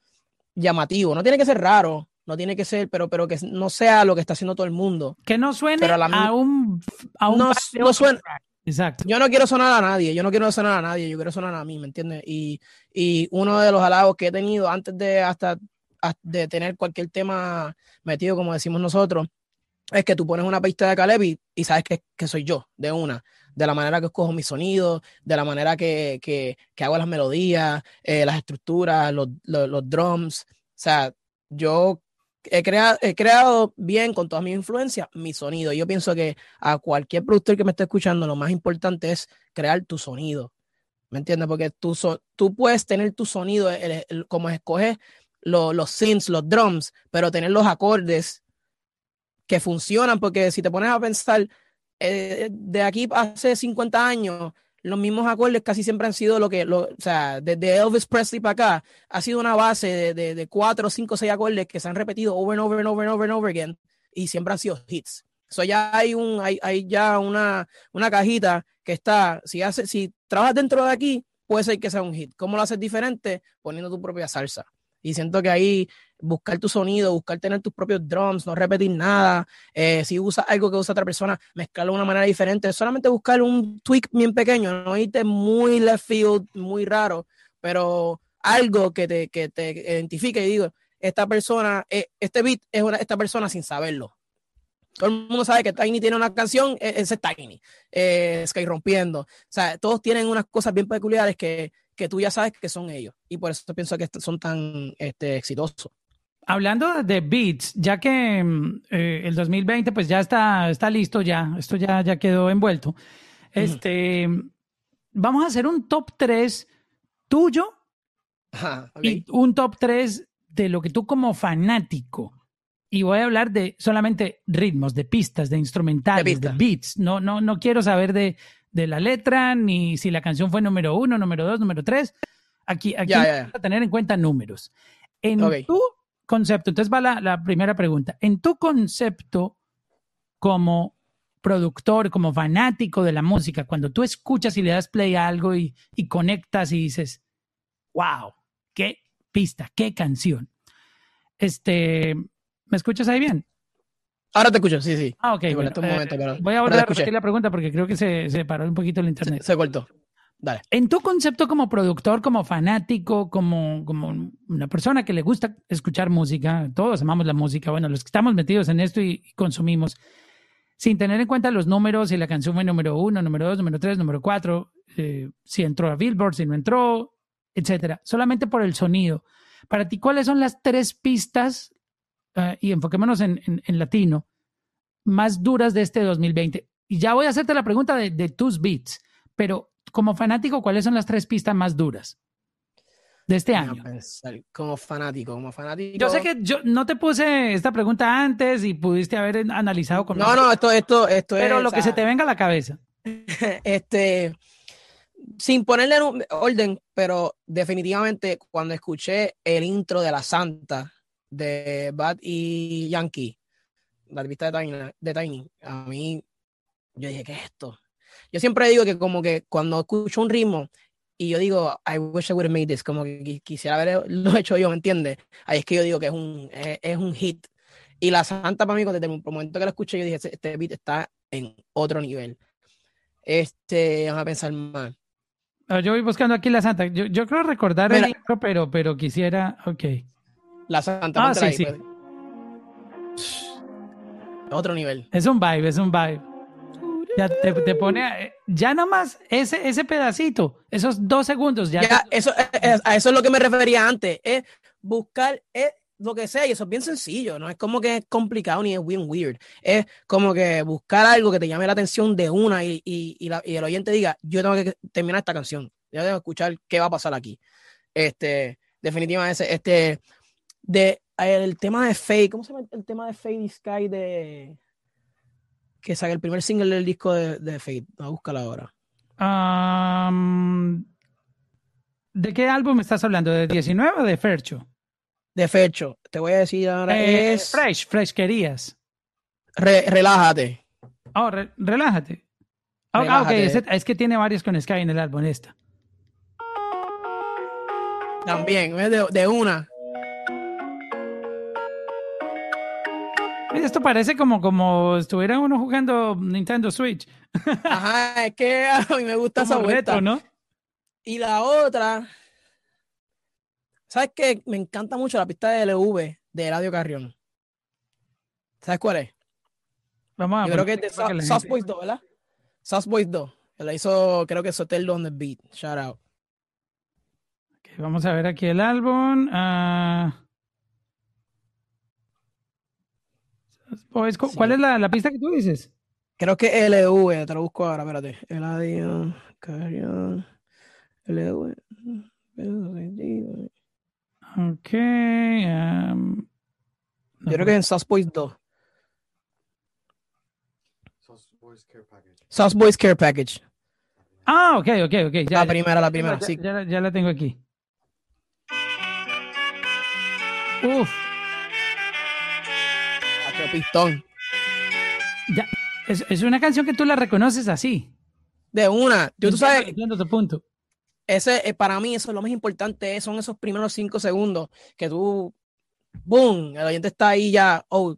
llamativo. No tiene que ser raro, no tiene que ser, pero, pero que no sea lo que está haciendo todo el mundo. Que no suene a, un, a un no, no suena, Exacto. Yo no quiero sonar a nadie, yo no quiero sonar a nadie, yo quiero sonar a mí, ¿me entiendes? Y, y uno de los halagos que he tenido antes de hasta, de tener cualquier tema metido, como decimos nosotros, es que tú pones una pista de Caleb y, sabes que, que, soy yo, de una, de la manera que escojo mis sonidos, de la manera que, que, que hago las melodías, eh, las estructuras, los, los, los drums. O sea, yo he, creado, he creado bien con todas mis influencias mi sonido. Yo pienso que a cualquier productor que me esté escuchando, lo más importante es crear tu sonido. ¿Me entiendes? Porque tú, tú puedes tener tu sonido, como escoges los synths, los drums, pero tener los acordes que funcionan, porque si te pones a pensar, eh, de aquí hace 50 años, los mismos acordes casi siempre han sido lo que, lo, o sea, desde Elvis Presley para acá, ha sido una base de, de, de cuatro, cinco, seis acordes que se han repetido over and over and over and over and over again y siempre han sido hits. Eso ya hay un, hay, hay ya una, una cajita que está, si hace, si trabajas dentro de aquí, puede ser que sea un hit. ¿Cómo lo haces diferente? Poniendo tu propia salsa. Y siento que ahí buscar tu sonido, buscar tener tus propios drums, no repetir nada. Eh, si usas algo que usa otra persona, mezclarlo de una manera diferente. Solamente buscar un tweak bien pequeño, no irte muy left field, muy raro, pero algo que te, que te identifique y digo, esta persona, eh, este beat es una, esta persona sin saberlo. Todo el mundo sabe que Tiny tiene una canción, e, ese es Tiny, eh, Sky rompiendo. O sea, todos tienen unas cosas bien peculiares que, que tú ya sabes que son ellos. Y por eso pienso que son tan este, exitosos. Hablando de beats, ya que mm, eh, el 2020 pues ya está, está listo, ya, esto ya, ya quedó envuelto. Este, vamos a hacer un top 3 tuyo y un top 3 de lo que tú como fanático. Y voy a hablar de solamente ritmos, de pistas, de instrumentales, de, beats. No, no, no quiero saber de, de la letra, ni si la canción fue número uno, número dos, número tres. Aquí, aquí a tener en cuenta números. En tu concepto, entonces va la, primera pregunta. En tu concepto como productor, como fanático de la música, cuando tú escuchas y le das play a algo y, y conectas y dices, wow, qué pista, qué canción. Este, ¿me escuchas ahí bien? Ahora te escucho, sí, sí. Ah, ok. Eh, voy a volver a repetir la pregunta porque creo que se, se paró un poquito el internet. Se, cortó. Dale. En tu concepto como productor, como fanático, como, como una persona que le gusta escuchar música, todos amamos la música, bueno, los que estamos metidos en esto y, consumimos, sin tener en cuenta los números, si la canción fue número uno, número dos, número tres, número cuatro, eh, si entró a Billboard, si no entró, etcétera. Solamente por el sonido. Para ti, ¿cuáles son las tres pistas Ah, y enfoquémonos en, en, latino, más duras de este 2020. y ya voy a hacerte la pregunta de, de tus beats, pero como fanático, ¿cuáles son las tres pistas más duras de este año? Como fanático, como fanático. Yo sé que yo no te puse esta pregunta antes y pudiste haber analizado con No, no, esto, esto, esto Pero es, lo que se te venga a la cabeza. este, sin ponerle orden, pero definitivamente cuando escuché el intro de La Santa de Bad y Yankee, la pista de Tiny, de Tiny, a mí, yo dije, ¿qué es esto? Yo siempre digo que como que cuando escucho un ritmo y yo digo, I wish I would have made this, como que quisiera haberlo hecho yo, ¿me entiendes? Ahí es que yo digo que es un, es, un hit. Y La Santa para mí, desde el momento que lo escuché, yo dije, este, este beat está en otro nivel. Este, vamos a pensar más. Ah, yo voy buscando aquí la Santa. Yo, yo creo recordar el intro, pero, pero quisiera. Ok. La Santa. Ah, sí, sí. Pues. Otro nivel. Es un vibe, es un vibe. Ya te, te pone. Ya nomás ese, ese pedacito, esos dos segundos. Ya, ya eso, a eso es lo que me refería antes. Es buscar. Es, lo que sea, y eso es bien sencillo, no es como que es complicado ni es bien weird. Es como que buscar algo que te llame la atención de una y, y, y, y el oyente diga, yo tengo que terminar esta canción, yo tengo que escuchar qué va a pasar aquí. Este, definitivamente, este, de, el tema de Fade, ¿cómo se llama el tema de Fade Sky de que saca el primer single del disco de, de Fade? Vamos a buscarla ahora. ¿De qué álbum estás hablando? ¿De 19 o de Fercho? de fecho. Te voy a decir ahora eh, es... Fresh, fresh querías. relájate. Oh, relájate. Ah, ok, es, que tiene varios con Sky en el álbum esta. También, de, de una. Esto parece como, como estuviera uno jugando Nintendo Switch. Ajá, es que a mí me gusta esa vuelta. ¿no? Y la otra, ¿Sabes qué? Me encanta mucho la pista de LV de Eladio Carrión. ¿Sabes cuál es? Vamos a Yo creo que es de Sauce Boys 2, ¿verdad? Sauce Boys 2. La hizo, creo que Soteldo on the Beat. Shout out. vamos a ver aquí el álbum. Uh... ¿Cuál es la, la, pista que tú dices? Creo que LV, te lo busco ahora, espérate. Eladio Carrión. LV. Ok. Um, Yo creo que en Sauce Boys 2. Sauce Boys Care Package. Ah, ok, ok, ok. Ya, la primera, la primera, ya, sí. Ya, ya, la tengo aquí. Uf. Pistón. Ya, es, es, una canción que tú la reconoces así. De una. Yo, tú sabes. Entiendo tu punto ese, eh, para mí, eso es lo más importante, son esos primeros cinco segundos que tú, boom, el oyente está ahí ya, oh,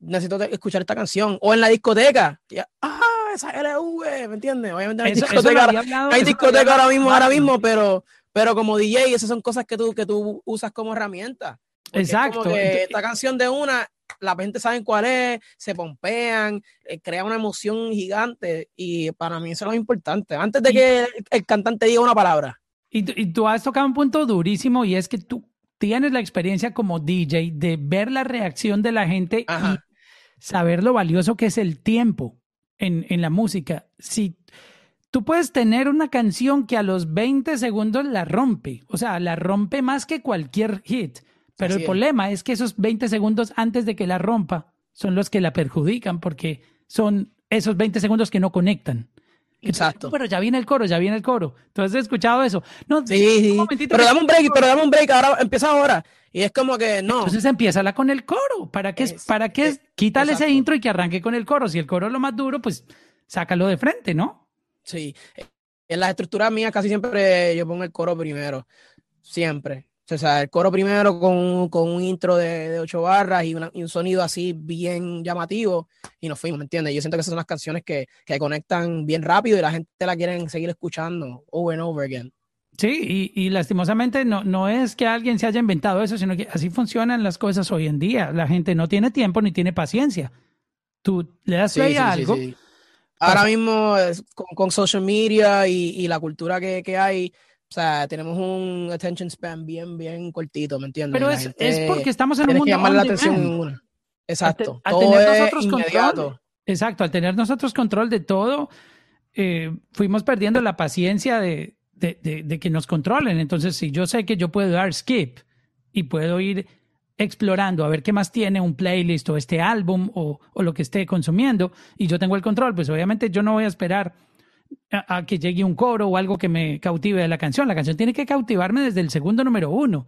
necesito escuchar esta canción, o en la discoteca, ya, ah, esa LV, ¿me entiendes? Obviamente hay discoteca, hay discoteca ahora mismo, ahora mismo, pero, pero como DJ, esas son cosas que tú, que tú usas como herramienta. Exacto. esta canción de una la gente sabe cuál es, se pompean, eh, crea una emoción gigante y para mí eso es lo importante. Antes de que el, cantante diga una palabra. Y, y, tú has tocado un punto durísimo y es que tú tienes la experiencia como DJ de ver la reacción de la gente y saber lo valioso que es el tiempo en, en la música. Si tú puedes tener una canción que a los 20 segundos la rompe, o sea, la rompe más que cualquier hit pero el problema es que esos 20 segundos antes de que la rompa son los que la perjudican porque son esos 20 segundos que no conectan. Exacto. Pero ya viene el coro, ya viene el coro. Entonces he escuchado eso. No, sí, sí. Pero dame un break, pero dame un break, ahora empieza ahora. Y es como que no. Entonces empieza la con el coro. ¿Para qué? ¿Para qué? Quítale ese intro y que arranque con el coro. Si el coro es lo más duro, pues sácalo de frente, ¿no? Sí. En las estructuras mías casi siempre yo pongo el coro primero. Siempre. O sea, el coro primero con, con un intro de, de ocho barras y, y, un sonido así bien llamativo y nos fuimos, ¿me entiendes? Yo siento que esas son las canciones que, que conectan bien rápido y la gente la quiere seguir escuchando over and over again. Sí, y, y, lastimosamente no, no es que alguien se haya inventado eso, sino que así funcionan las cosas hoy en día. La gente no tiene tiempo ni tiene paciencia. Tú le das play a algo. Ahora mismo con, con, social media y, y la cultura que, que hay, o sea, tenemos un attention span bien, bien cortito, ¿me entiendes? Pero es, es, porque estamos en un mundo que llamar la atención en una. Exacto. Todo es inmediato. Exacto, al tener nosotros control de todo, eh, fuimos perdiendo la paciencia de, de, que nos controlen. Entonces, si yo sé que yo puedo dar skip y puedo ir explorando a ver qué más tiene un playlist o este álbum o, o lo que esté consumiendo y yo tengo el control, pues obviamente yo no voy a esperar a, que llegue un coro o algo que me cautive de la canción. La canción tiene que cautivarme desde el segundo número uno.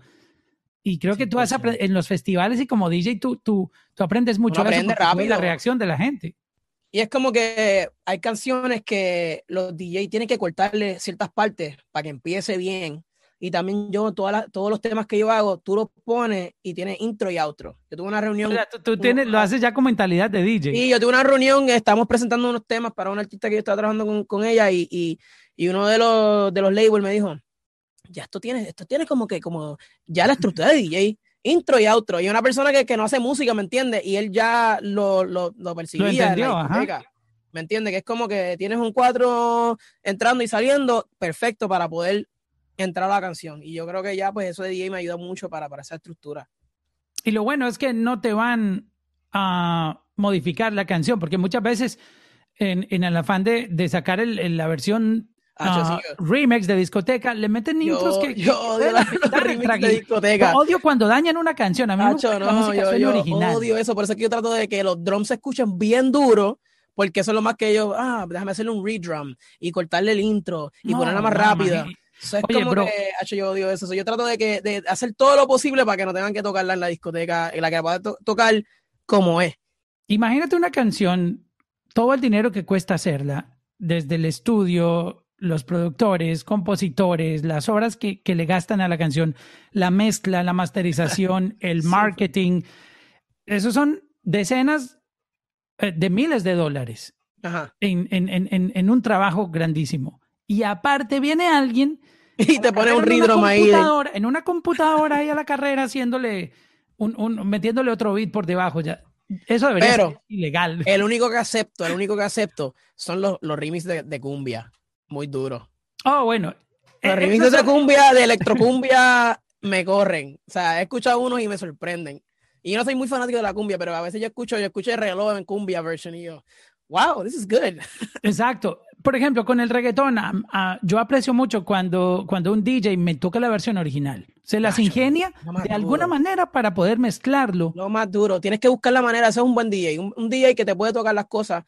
Y creo que tú vas a en los festivales y como DJ tú, tú, tú aprendes mucho aprende rápido. la reacción de la gente. Y es como que hay canciones que los DJ tienen que cortarle ciertas partes para que empiece bien. Y también yo, todas todos los temas que yo hago, tú los pones y tienes intro y outro. Yo tuve una reunión. tú, tienes, lo haces ya con mentalidad de DJ. Sí, yo tuve una reunión, estamos presentando unos temas para un artista que yo estaba trabajando con, con ella y, y, y, uno de los, de los labels me dijo, ya esto tiene, esto tiene como que, como, ya la estructura de DJ intro y outro. Y una persona que, que no hace música, ¿me entiende? Y él ya lo, lo, lo percibía. ¿Me entiende? Que es como que tienes un cuatro entrando y saliendo, perfecto para poder entrar a la canción. Y yo creo que ya, pues eso de DJ me ayuda mucho para, para esa estructura. Y lo bueno es que no te van a modificar la canción, porque muchas veces en, en el afán de, de sacar el, la versión Ah, remix de discoteca, le meten intros que. Yo odio la, remix de discoteca. odio cuando dañan una canción. A mí Acho, no, yo, original. odio eso. Por eso es que yo trato de que los drums se escuchen bien duro. Porque eso es lo más que yo. Ah, déjame hacerle un redrum y cortarle el intro y ponerla más rápida. Eso es como que, yo odio eso. Yo trato de, que, de hacer todo lo posible para que no tengan que tocarla en la discoteca, y la que pueda tocar como es. Imagínate una canción, todo el dinero que cuesta hacerla, desde el estudio, los productores, compositores, las horas que, que, le gastan a la canción, la mezcla, la masterización, el marketing, esos son decenas eh, de miles de dólares En, en, en, en, un trabajo grandísimo. Y aparte viene alguien y te pone un ridrom ahí. En una computadora ahí a la carrera haciéndole un, un, metiéndole otro beat por debajo ya. Eso debería ser ilegal. El único que acepto, el único que acepto son los, los remix de, de cumbia muy duro. Oh, bueno. Los eh, remixes de cumbia, de electrocumbia, me corren. O sea, he escuchado unos y me sorprenden. Y yo no soy muy fanático de la cumbia, pero a veces yo escucho, yo escucho el reloj en cumbia version y yo, wow, this is good. Exacto. Por ejemplo, con el reggaetón, yo aprecio mucho cuando, cuando un DJ me toca la versión original. Se las ingenia de alguna manera para poder mezclarlo. Lo más duro. Tienes que buscar la manera. Ese es un buen DJ. un DJ que te puede tocar las cosas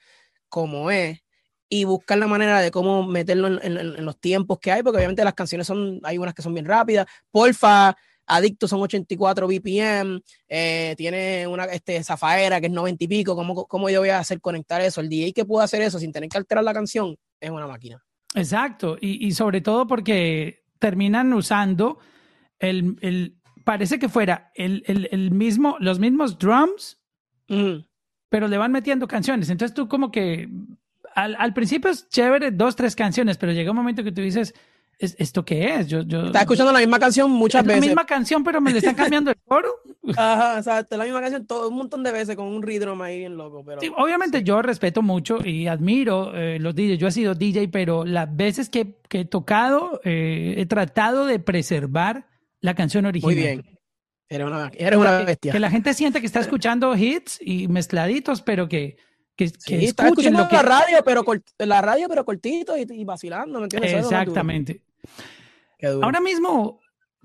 como es y buscar la manera de cómo meterlo en, los tiempos que hay, porque obviamente las canciones son, hay unas que son bien rápidas. Porfa, Adicto son 84 BPM, eh, tiene una este, Zafaera que es 90 y pico. ¿Cómo, ¿Cómo yo voy a hacer conectar eso? El DJ que puede hacer eso sin tener que alterar la canción es una máquina. Exacto, y, y sobre todo porque terminan usando el, el parece que fuera el, el, el mismo, los mismos drums, pero le van metiendo canciones. Entonces tú como que al, principio es chévere, dos, tres canciones, pero llega un momento que tú dices, ¿esto qué es? Yo, yo, Estás escuchando la misma canción muchas veces. La misma canción, pero me le están cambiando el coro. Ajá, exacto, la misma canción todo un montón de veces con un ritmo ahí bien loco. Pero, obviamente yo respeto mucho y admiro eh, los DJs. Yo he sido DJ, pero las veces que, he tocado, eh, he tratado de preservar la canción original. Muy bien. Eres una, eres una bestia. Que la gente siente que está escuchando hits y mezcladitos, pero que que, sí, lo que... la radio, pero la radio, pero cortito y, vacilando, ¿me entiendes? Exactamente. Ahora mismo,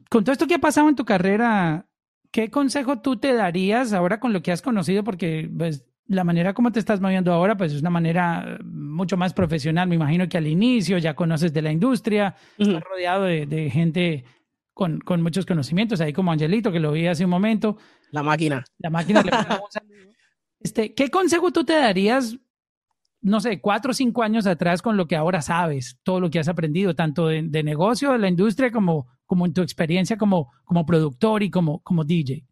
con todo esto que ha pasado en tu carrera, ¿qué consejo tú te darías ahora con lo que has conocido? Porque pues, la manera como te estás moviendo ahora, pues es una manera mucho más profesional. Me imagino que al inicio ya conoces de la industria, estás rodeado de, gente con, con, muchos conocimientos, ahí como Angelito, que lo vi hace un momento. La máquina. La máquina le Este, ¿Qué consejo tú te darías, no sé, cuatro o cinco años atrás con lo que ahora sabes, todo lo que has aprendido, tanto de, negocio, de la industria, como, como en tu experiencia como, como productor y como, como DJ?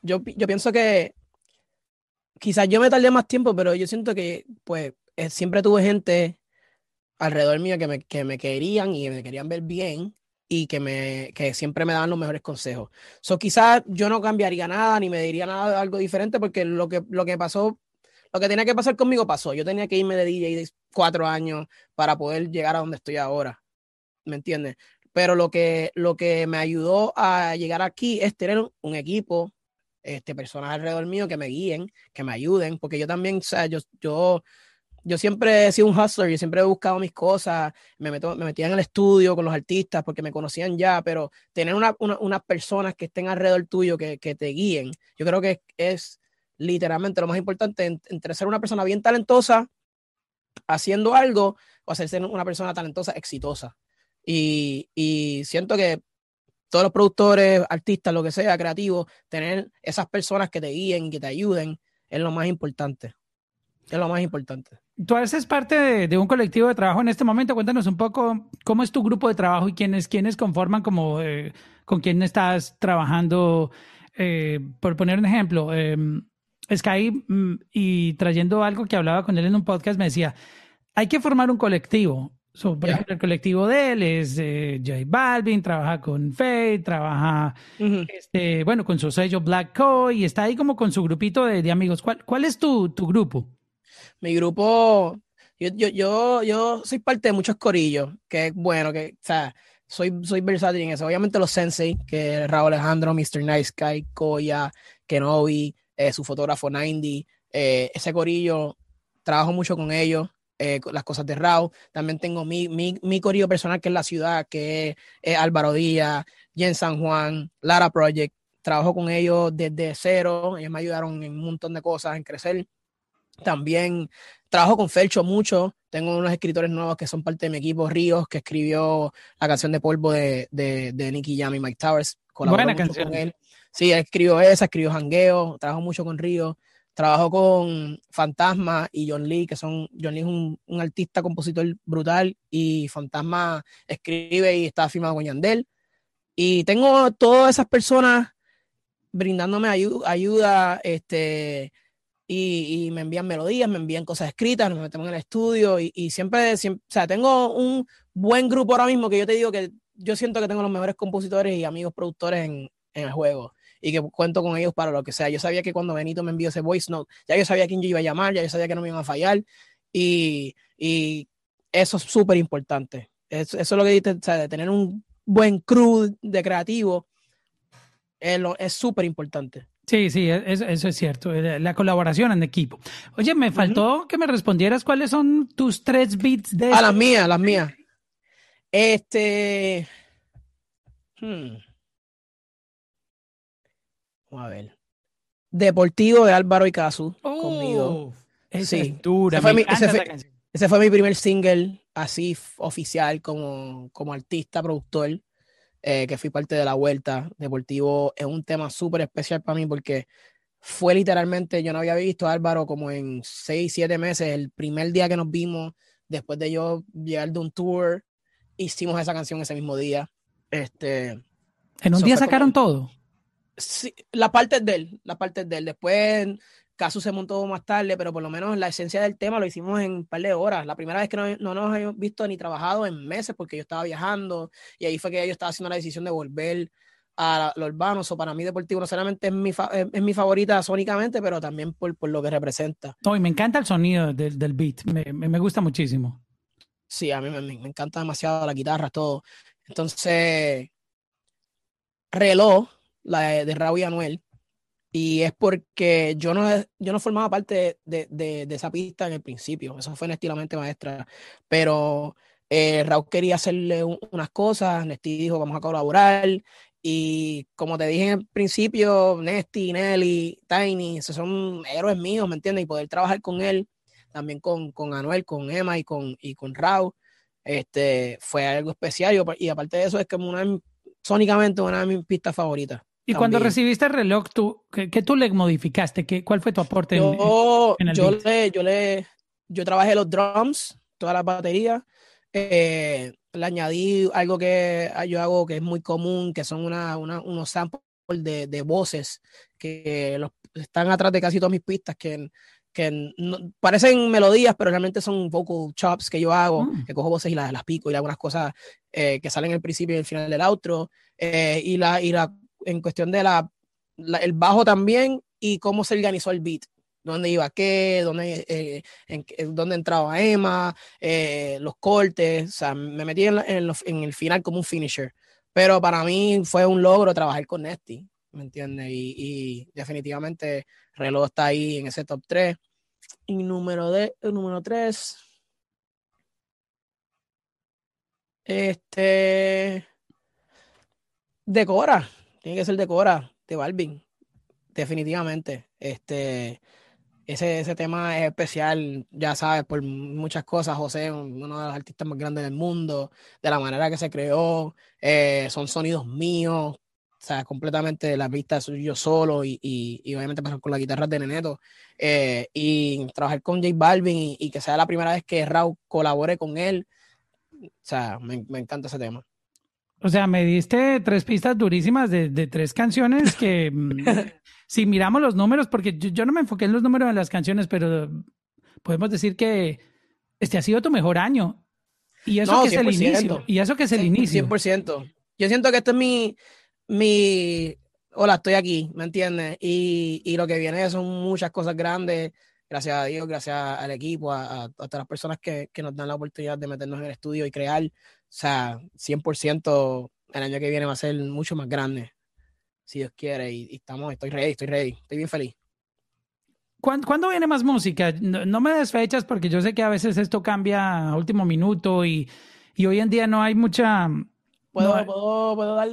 Yo, yo pienso que quizás yo me tardé más tiempo, pero yo siento que pues eh, siempre tuve gente alrededor mío que me, que me querían y me querían ver bien y que, me, que siempre me dan los mejores consejos. So, quizás yo no cambiaría nada ni me diría nada de algo diferente porque lo que, lo que pasó, lo que tenía que pasar conmigo pasó. Yo tenía que irme de DJ de cuatro años para poder llegar a donde estoy ahora. ¿Me entiendes? Pero lo que, lo que me ayudó a llegar aquí es tener un equipo este, personas alrededor mío que me guíen, que me ayuden, porque yo también, o sea, yo, yo, yo siempre he sido un hustler, yo siempre he buscado mis cosas, me, meto, me metía en el estudio con los artistas porque me conocían ya, pero tener una, unas personas que estén alrededor tuyo, que, que te guíen, yo creo que es, literalmente lo más importante entre ser una persona bien talentosa haciendo algo o hacerse una persona talentosa exitosa. Y, y siento que todos los productores, artistas, lo que sea, creativos, tener esas personas que te guíen, que te ayuden, es lo más importante. Es lo más importante. Tú haces parte de, un colectivo de trabajo en este momento. Cuéntanos un poco cómo es tu grupo de trabajo y quiénes, quiénes conforman como eh, con quién estás trabajando. Eh, por poner un ejemplo, eh, Sky mm, y trayendo algo que hablaba con él en un podcast me decía, hay que formar un colectivo por ejemplo, el colectivo de él es eh, J Balvin, trabaja con Faye, trabaja, este, bueno, con su sello Black Co y está ahí como con su grupito de, amigos. ¿Cuál, ¿Cuál, es tu, tu, grupo? Mi grupo, yo, yo, yo, yo soy parte de muchos corillos, que es bueno, que, o sea, soy, soy versátil en eso. Obviamente los Sensei, que Raúl Alejandro, Mr. Nice Guy, Koya, Kenobi, eh, su fotógrafo 90, eh, ese corillo, trabajo mucho con ellos. Eh, las cosas de Raw. También tengo mi, mi, mi corillo personal que es la ciudad, que es, Álvaro Díaz, Jen San Juan, Lara Project. Trabajo con ellos desde cero. Ellos me ayudaron en un montón de cosas, en crecer. También trabajo con Felcho mucho. Tengo unos escritores nuevos que son parte de mi equipo, Ríos, que escribió la canción de polvo de, de, de Nicky Jam y Mike Towers. Buena canción. Con él. Sí, él escribió esa, escribió Jangueo. Trabajo mucho con Ríos. Trabajo con Fantasma y John Lee, que son, John Lee es un, un artista, compositor brutal, y Fantasma escribe y está firmado con Yandel. Y tengo todas esas personas brindándome ayuda, este, y, y, me envían melodías, me envían cosas escritas, nos metemos en el estudio y, y siempre, siempre, o sea, tengo un buen grupo ahora mismo que yo te digo que yo siento que tengo los mejores compositores y amigos productores en, en el juego y que cuento con ellos para lo que sea. Yo sabía que cuando Benito me envió ese voice note, ya yo sabía quién yo iba a llamar, ya yo sabía que no me iban a fallar y, y eso es súper importante. Eso, es lo que dices, o sea, de tener un buen crew de creativo es súper importante. Sí, sí, e, eso, eso, es cierto, eh, la colaboración en equipo. Oye, me faltó que me respondieras cuáles son tus tres beats de... A las mías, las mías. Este... Hmm a ver. Deportivo de Álvaro y Casu conmigo. sí. dura, ese, fue, mi primer single así oficial como, como artista, productor, eh, que fui parte de la vuelta. Deportivo es un tema súper especial para mí porque fue literalmente, yo no había visto a Álvaro como en seis, siete meses, el primer día que nos vimos, después de yo llegar de un tour, hicimos esa canción ese mismo día. Este, ¿En un día sacaron todo? Sí, la parte de él, la parte de él. Después, Caso se montó más tarde, pero por lo menos la esencia del tema lo hicimos en un par de horas. La primera vez que no, no nos habíamos visto ni trabajado en meses porque yo estaba viajando y ahí fue que yo estaba haciendo la decisión de volver a lo urbano. O para mí, Deportivo no solamente es mi, es, mi favorita sónicamente, pero también por, por, lo que representa. No, y me encanta el sonido del, del beat, me, me, gusta muchísimo. Sí, a mí me, me encanta demasiado la guitarra, todo. Entonces, reloj la de, Raúl y Anuel. Y es porque yo no, yo no formaba parte de, de, de esa pista en el principio. Eso fue Nestilamente Maestra. Pero eh, Raúl quería hacerle unas cosas. Nesti dijo, vamos a colaborar. Y como te dije en el principio, Nesty, Nelly, Tiny, esos son héroes míos, ¿me entiendes? Y poder trabajar con él, también con, con Anuel, con Emma y con, y con Raúl, este, fue algo especial. Y, aparte de eso, es como una, sónicamente una de mis pistas favoritas. Y cuando recibiste el reloj, ¿tú, qué, tú le modificaste? ¿Qué, ¿Cuál fue tu aporte yo, en, el yo le, yo le yo trabajé los drums, toda la batería. Eh, le añadí algo que yo hago que es muy común, que son una, una, unos samples de, de, voces que los, están atrás de casi todas mis pistas, que, que parecen melodías, pero realmente son vocal chops que yo hago, mm. que cojo voces y las, las pico y algunas cosas eh, que salen al principio y al final del outro. Eh, y, la, y la en cuestión de la, el bajo también y cómo se organizó el beat. Dónde iba qué, dónde, eh, en, dónde entraba Emma, eh, los cortes. O sea, me metí en, en, el final como un finisher. Pero para mí fue un logro trabajar con Nesty. ¿me entiendes? Y, definitivamente reloj está ahí en ese top 3. Y número, de, número 3. Este. Decora. Tiene que ser Decora de Balvin. Definitivamente. Este. Ese, ese tema es especial, ya sabes, por muchas cosas. José, uno de los artistas más grandes del mundo, de la manera que se creó, eh, son sonidos míos, o sea, completamente la pista yo solo y, y, obviamente pasar con la guitarra de Neneto eh, y trabajar con J Balvin y, que sea la primera vez que Raúl colabore con él. O sea, me, me, encanta ese tema. O sea, me diste tres pistas durísimas de, de tres canciones que mm, si miramos los números, porque yo, no me enfoqué en los números de las canciones, pero podemos decir que este ha sido tu mejor año. Y eso que es el inicio. Y eso que es el inicio. 100%. Yo siento que este es mi, mi, hola, estoy aquí, ¿me entiendes? Y, y, lo que viene son muchas cosas grandes, gracias a Dios, gracias al equipo, a, a, todas las personas que, que, nos dan la oportunidad de meternos en el estudio y crear. O sea, 100% el año que viene va a ser mucho más grande, si Dios quiere. Y, estamos, estoy ready, estoy ready, estoy bien feliz. ¿Cuándo, viene más música? No, me des fechas porque yo sé que a veces esto cambia a último minuto y, y hoy en día no hay mucha... ¿Puedo, ¿puedo, ¿puedo dar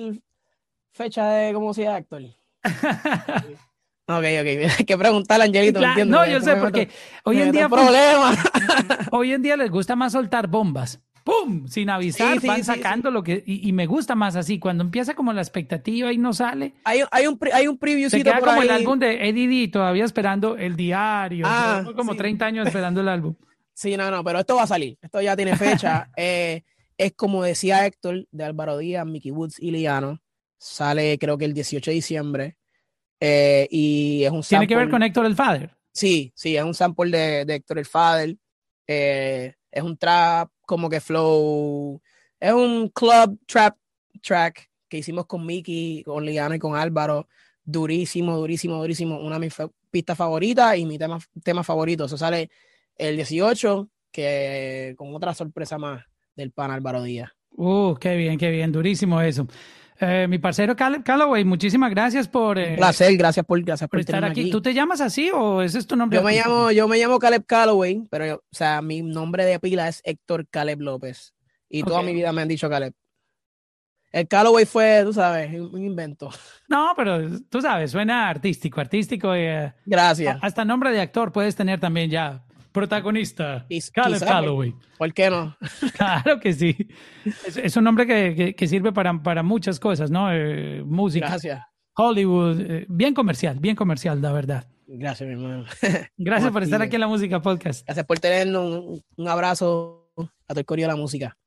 fecha de cómo sea actor? Ok, ok, hay que preguntarle a Angelito, No, yo sé, porque hoy en día. Pues, problema. hoy en día les gusta más soltar bombas. ¡Pum! Sin avisar, van sacando lo que. Y, me gusta más así, cuando empieza como la expectativa y no sale. Hay, hay un, hay un Se queda como el álbum de Eddie todavía esperando el diario. Ah, como 30 años esperando el álbum. Sí, no, no, pero esto va a salir. Esto ya tiene fecha. Eh, es como decía Héctor de Álvaro Díaz, Mickey Woods y Liano. Sale creo que el 18 de diciembre. Eh, y es un sample. ¿Tiene que ver con Héctor el Father? Sí, sí, es un sample de, de Héctor el Father. Eh, es un trap como que flow. Es un club trap track que hicimos con Mickey, con Liana y con Álvaro. Durísimo, durísimo, durísimo. Una de mis pistas favoritas y mi tema, tema favorito. Eso sale el 18, que con otra sorpresa más del pan Álvaro Díaz. Uh, qué bien, qué bien, durísimo eso. Eh, mi parcero Calloway, muchísimas gracias por. Eh, placer, gracias por, gracias por, estar aquí. ¿Tú te llamas así o ese es tu nombre? Yo me llamo, yo me llamo Caleb Calloway, pero o sea, mi nombre de pila es Héctor Caleb López. Y toda mi vida me han dicho Caleb. El Calloway fue, tú sabes, un invento. No, pero tú sabes, suena artístico, artístico. Eh, gracias. Hasta nombre de actor puedes tener también ya protagonista, Caleb Calloway. Por, qué no? claro que sí. Es, un nombre que, que, sirve para, para muchas cosas, ¿no? Eh, música. Gracias. Hollywood, eh, bien comercial, bien comercial, la verdad. Gracias, mi hermano. Gracias por estar aquí en la Música Podcast. Gracias por tenernos. Un, un abrazo a tu el de la música.